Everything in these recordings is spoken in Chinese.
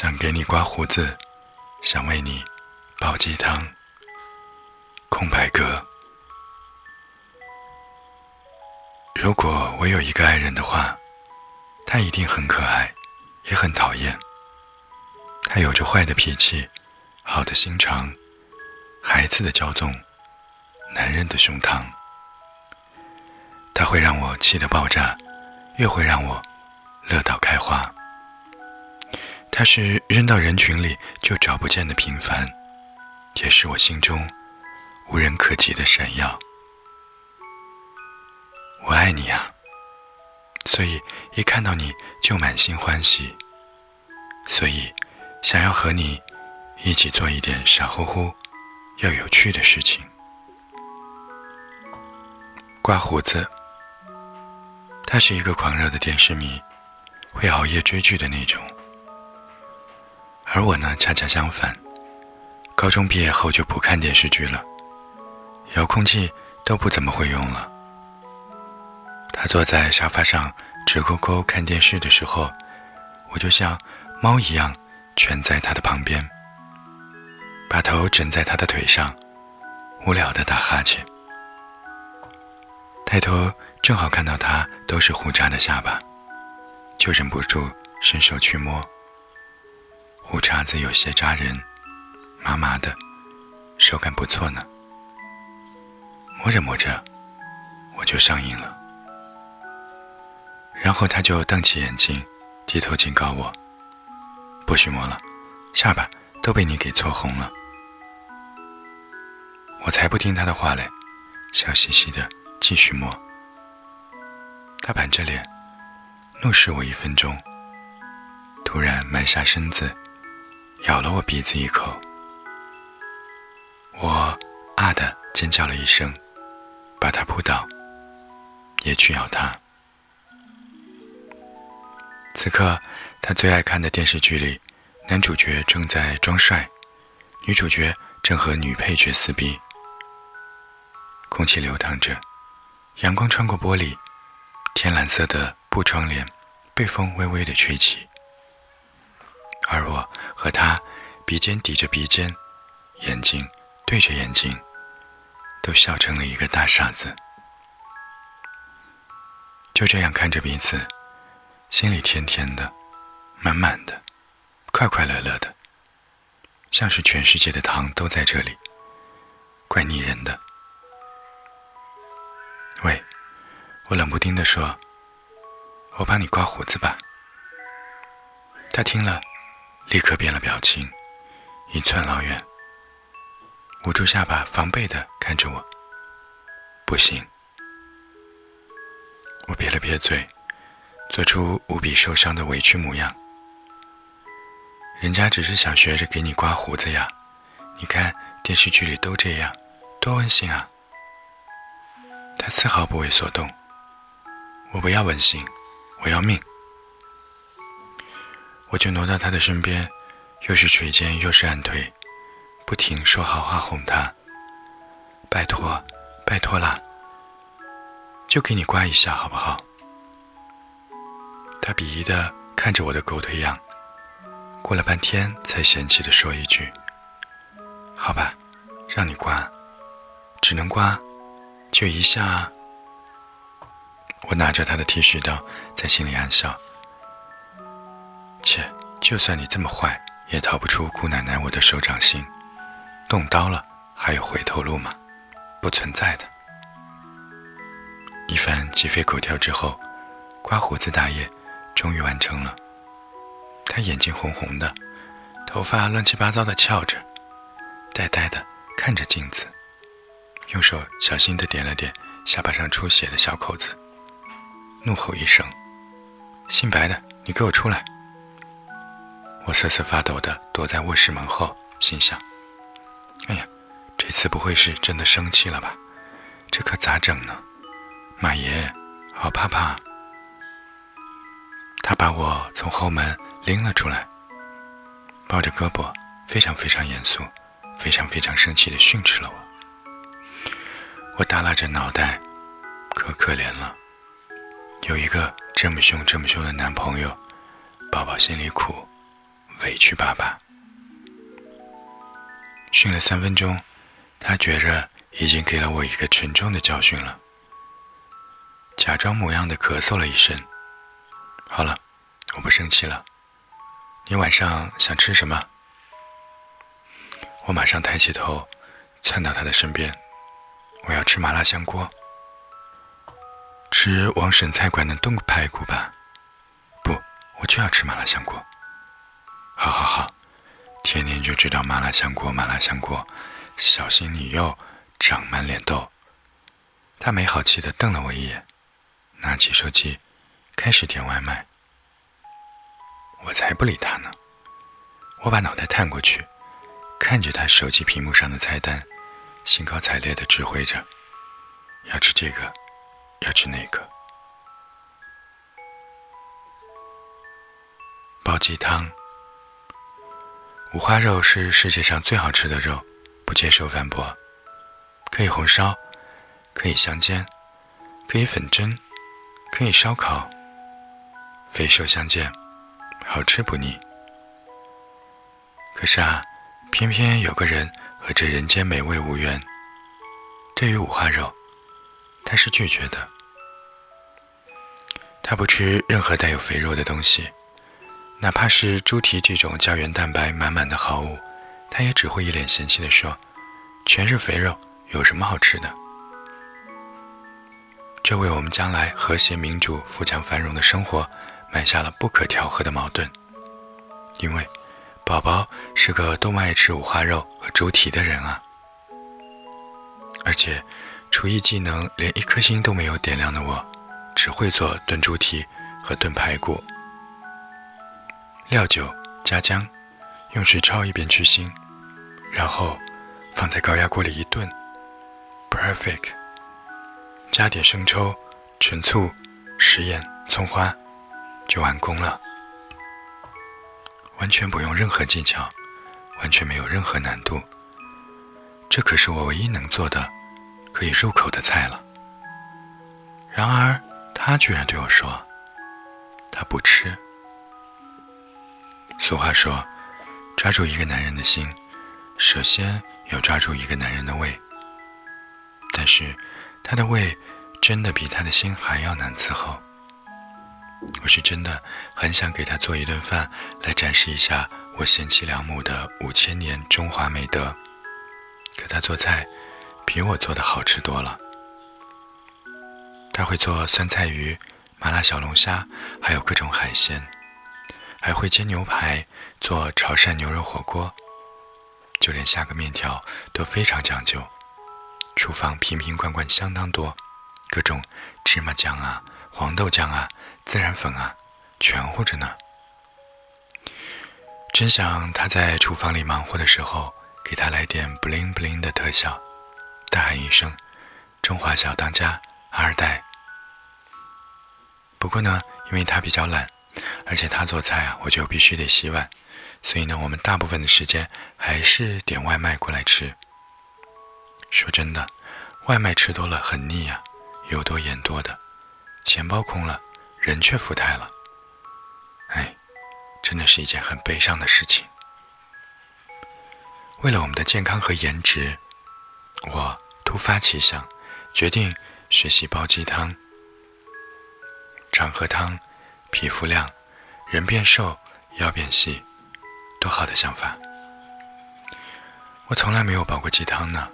想给你刮胡子，想为你煲鸡汤。空白格。如果我有一个爱人的话，他一定很可爱，也很讨厌。他有着坏的脾气，好的心肠，孩子的骄纵，男人的胸膛。他会让我气得爆炸，又会让我乐到开花。他是扔到人群里就找不见的平凡，也是我心中无人可及的闪耀。我爱你呀，所以一看到你就满心欢喜，所以想要和你一起做一点傻乎乎又有趣的事情。刮胡子，他是一个狂热的电视迷，会熬夜追剧的那种。而我呢，恰恰相反，高中毕业后就不看电视剧了，遥控器都不怎么会用了。他坐在沙发上直勾勾看电视的时候，我就像猫一样蜷在他的旁边，把头枕在他的腿上，无聊的打哈欠。抬头正好看到他都是胡渣的下巴，就忍不住伸手去摸。胡茬子有些扎人，麻麻的，手感不错呢。摸着摸着，我就上瘾了。然后他就瞪起眼睛，低头警告我：“不许摸了，下巴都被你给搓红了。”我才不听他的话嘞，笑嘻嘻的继续摸。他板着脸，怒视我一分钟，突然埋下身子。咬了我鼻子一口，我啊的尖叫了一声，把他扑倒，也去咬他。此刻，他最爱看的电视剧里，男主角正在装帅，女主角正和女配角撕逼。空气流淌着，阳光穿过玻璃，天蓝色的布窗帘被风微微的吹起。和他鼻尖抵着鼻尖，眼睛对着眼睛，都笑成了一个大傻子。就这样看着彼此，心里甜甜的、满满的、快快乐乐的，像是全世界的糖都在这里，怪腻人的。喂，我冷不丁地说：“我帮你刮胡子吧。”他听了。立刻变了表情，一寸老远，捂住下巴，防备的看着我。不行，我撇了撇嘴，做出无比受伤的委屈模样。人家只是想学着给你刮胡子呀，你看电视剧里都这样，多温馨啊。他丝毫不为所动。我不要温馨，我要命。我就挪到他的身边，又是捶肩又是按腿，不停说好话哄他。拜托，拜托啦，就给你刮一下好不好？他鄙夷的看着我的狗腿样，过了半天才嫌弃的说一句：“好吧，让你刮，只能刮，就一下。”啊。”我拿着他的剃须刀，在心里暗笑。切，就算你这么坏，也逃不出姑奶奶我的手掌心。动刀了，还有回头路吗？不存在的。一番鸡飞狗跳之后，刮胡子大业终于完成了。他眼睛红红的，头发乱七八糟的翘着，呆呆的看着镜子，用手小心的点了点下巴上出血的小口子，怒吼一声：“姓白的，你给我出来！”我瑟瑟发抖地躲在卧室门后，心想：“哎呀，这次不会是真的生气了吧？这可咋整呢？马爷，好怕怕！”他把我从后门拎了出来，抱着胳膊，非常非常严肃、非常非常生气地训斥了我。我耷拉着脑袋，可可怜了，有一个这么凶、这么凶的男朋友，宝宝心里苦。委屈巴巴。训了三分钟，他觉着已经给了我一个沉重的教训了，假装模样的咳嗽了一声。好了，我不生气了。你晚上想吃什么？我马上抬起头，窜到他的身边。我要吃麻辣香锅。吃王婶菜馆的炖排骨吧。不，我就要吃麻辣香锅。好好好。天天就知道麻辣香锅，麻辣香锅，小心你又长满脸痘。他没好气的瞪了我一眼，拿起手机，开始点外卖。我才不理他呢，我把脑袋探过去，看着他手机屏幕上的菜单，兴高采烈的指挥着：要吃这个，要吃那个，煲鸡汤。五花肉是世界上最好吃的肉，不接受反驳。可以红烧，可以香煎，可以粉蒸，可以烧烤，肥瘦相间，好吃不腻。可是啊，偏偏有个人和这人间美味无缘。对于五花肉，他是拒绝的。他不吃任何带有肥肉的东西。哪怕是猪蹄这种胶原蛋白满满的好物，他也只会一脸嫌弃地说：“全是肥肉，有什么好吃的？”这为我们将来和谐民主、富强繁荣的生活埋下了不可调和的矛盾。因为宝宝是个多么爱吃五花肉和猪蹄的人啊！而且厨艺技能连一颗星都没有点亮的我，只会做炖猪蹄和炖排骨。料酒加姜，用水焯一遍去腥，然后放在高压锅里一炖，perfect。加点生抽、陈醋、食盐、葱花，就完工了。完全不用任何技巧，完全没有任何难度。这可是我唯一能做的可以入口的菜了。然而他居然对我说，他不吃。俗话说：“抓住一个男人的心，首先要抓住一个男人的胃。”但是，他的胃真的比他的心还要难伺候。我是真的很想给他做一顿饭，来展示一下我贤妻良母的五千年中华美德。可他做菜比我做的好吃多了。他会做酸菜鱼、麻辣小龙虾，还有各种海鲜。还会煎牛排，做潮汕牛肉火锅，就连下个面条都非常讲究。厨房瓶瓶罐罐相当多，各种芝麻酱啊、黄豆酱啊、孜然粉啊，全乎着呢。真想他在厨房里忙活的时候，给他来点 bling bling 的特效，大喊一声“中华小当家二代”。不过呢，因为他比较懒。而且他做菜啊，我就必须得洗碗，所以呢，我们大部分的时间还是点外卖过来吃。说真的，外卖吃多了很腻呀，油多盐多的，钱包空了，人却富态了。哎，真的是一件很悲伤的事情。为了我们的健康和颜值，我突发奇想，决定学习煲鸡汤，常喝汤。皮肤亮，人变瘦，腰变细，多好的想法！我从来没有煲过鸡汤呢。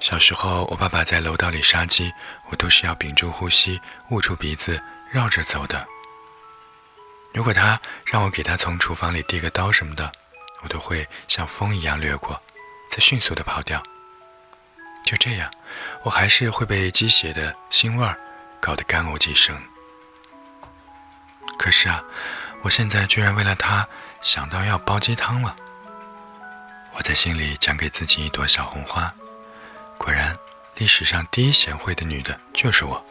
小时候，我爸爸在楼道里杀鸡，我都是要屏住呼吸，捂住鼻子，绕着走的。如果他让我给他从厨房里递个刀什么的，我都会像风一样掠过，再迅速的跑掉。就这样，我还是会被鸡血的腥味儿搞得干呕几声。可是啊，我现在居然为了他想到要煲鸡汤了。我在心里奖给自己一朵小红花。果然，历史上第一贤惠的女的就是我。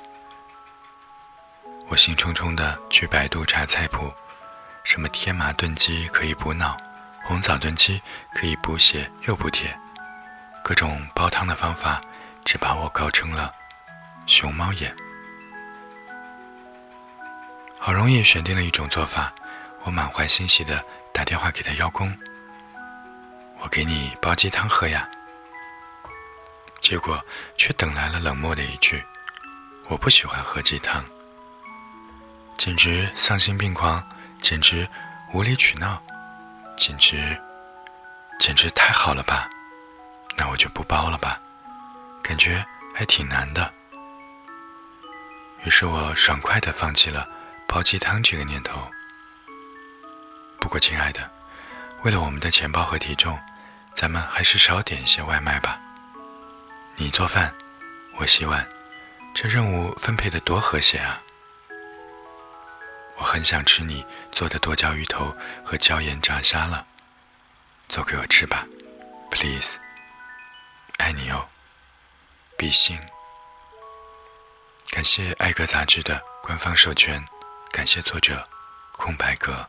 我兴冲冲的去百度查菜谱，什么天麻炖鸡可以补脑，红枣炖鸡可以补血又补铁，各种煲汤的方法，只把我搞成了熊猫眼。好容易选定了一种做法，我满怀欣喜地打电话给他邀功，我给你煲鸡汤喝呀。结果却等来了冷漠的一句：“我不喜欢喝鸡汤。”简直丧心病狂，简直无理取闹，简直，简直太好了吧？那我就不煲了吧，感觉还挺难的。于是我爽快地放弃了煲鸡汤这个念头。不过，亲爱的，为了我们的钱包和体重，咱们还是少点一些外卖吧。你做饭，我洗碗，这任务分配的多和谐啊！我很想吃你做的剁椒鱼头和椒盐炸虾了，做给我吃吧，please。爱你哦，比心。感谢《爱格》杂志的官方授权，感谢作者空白格。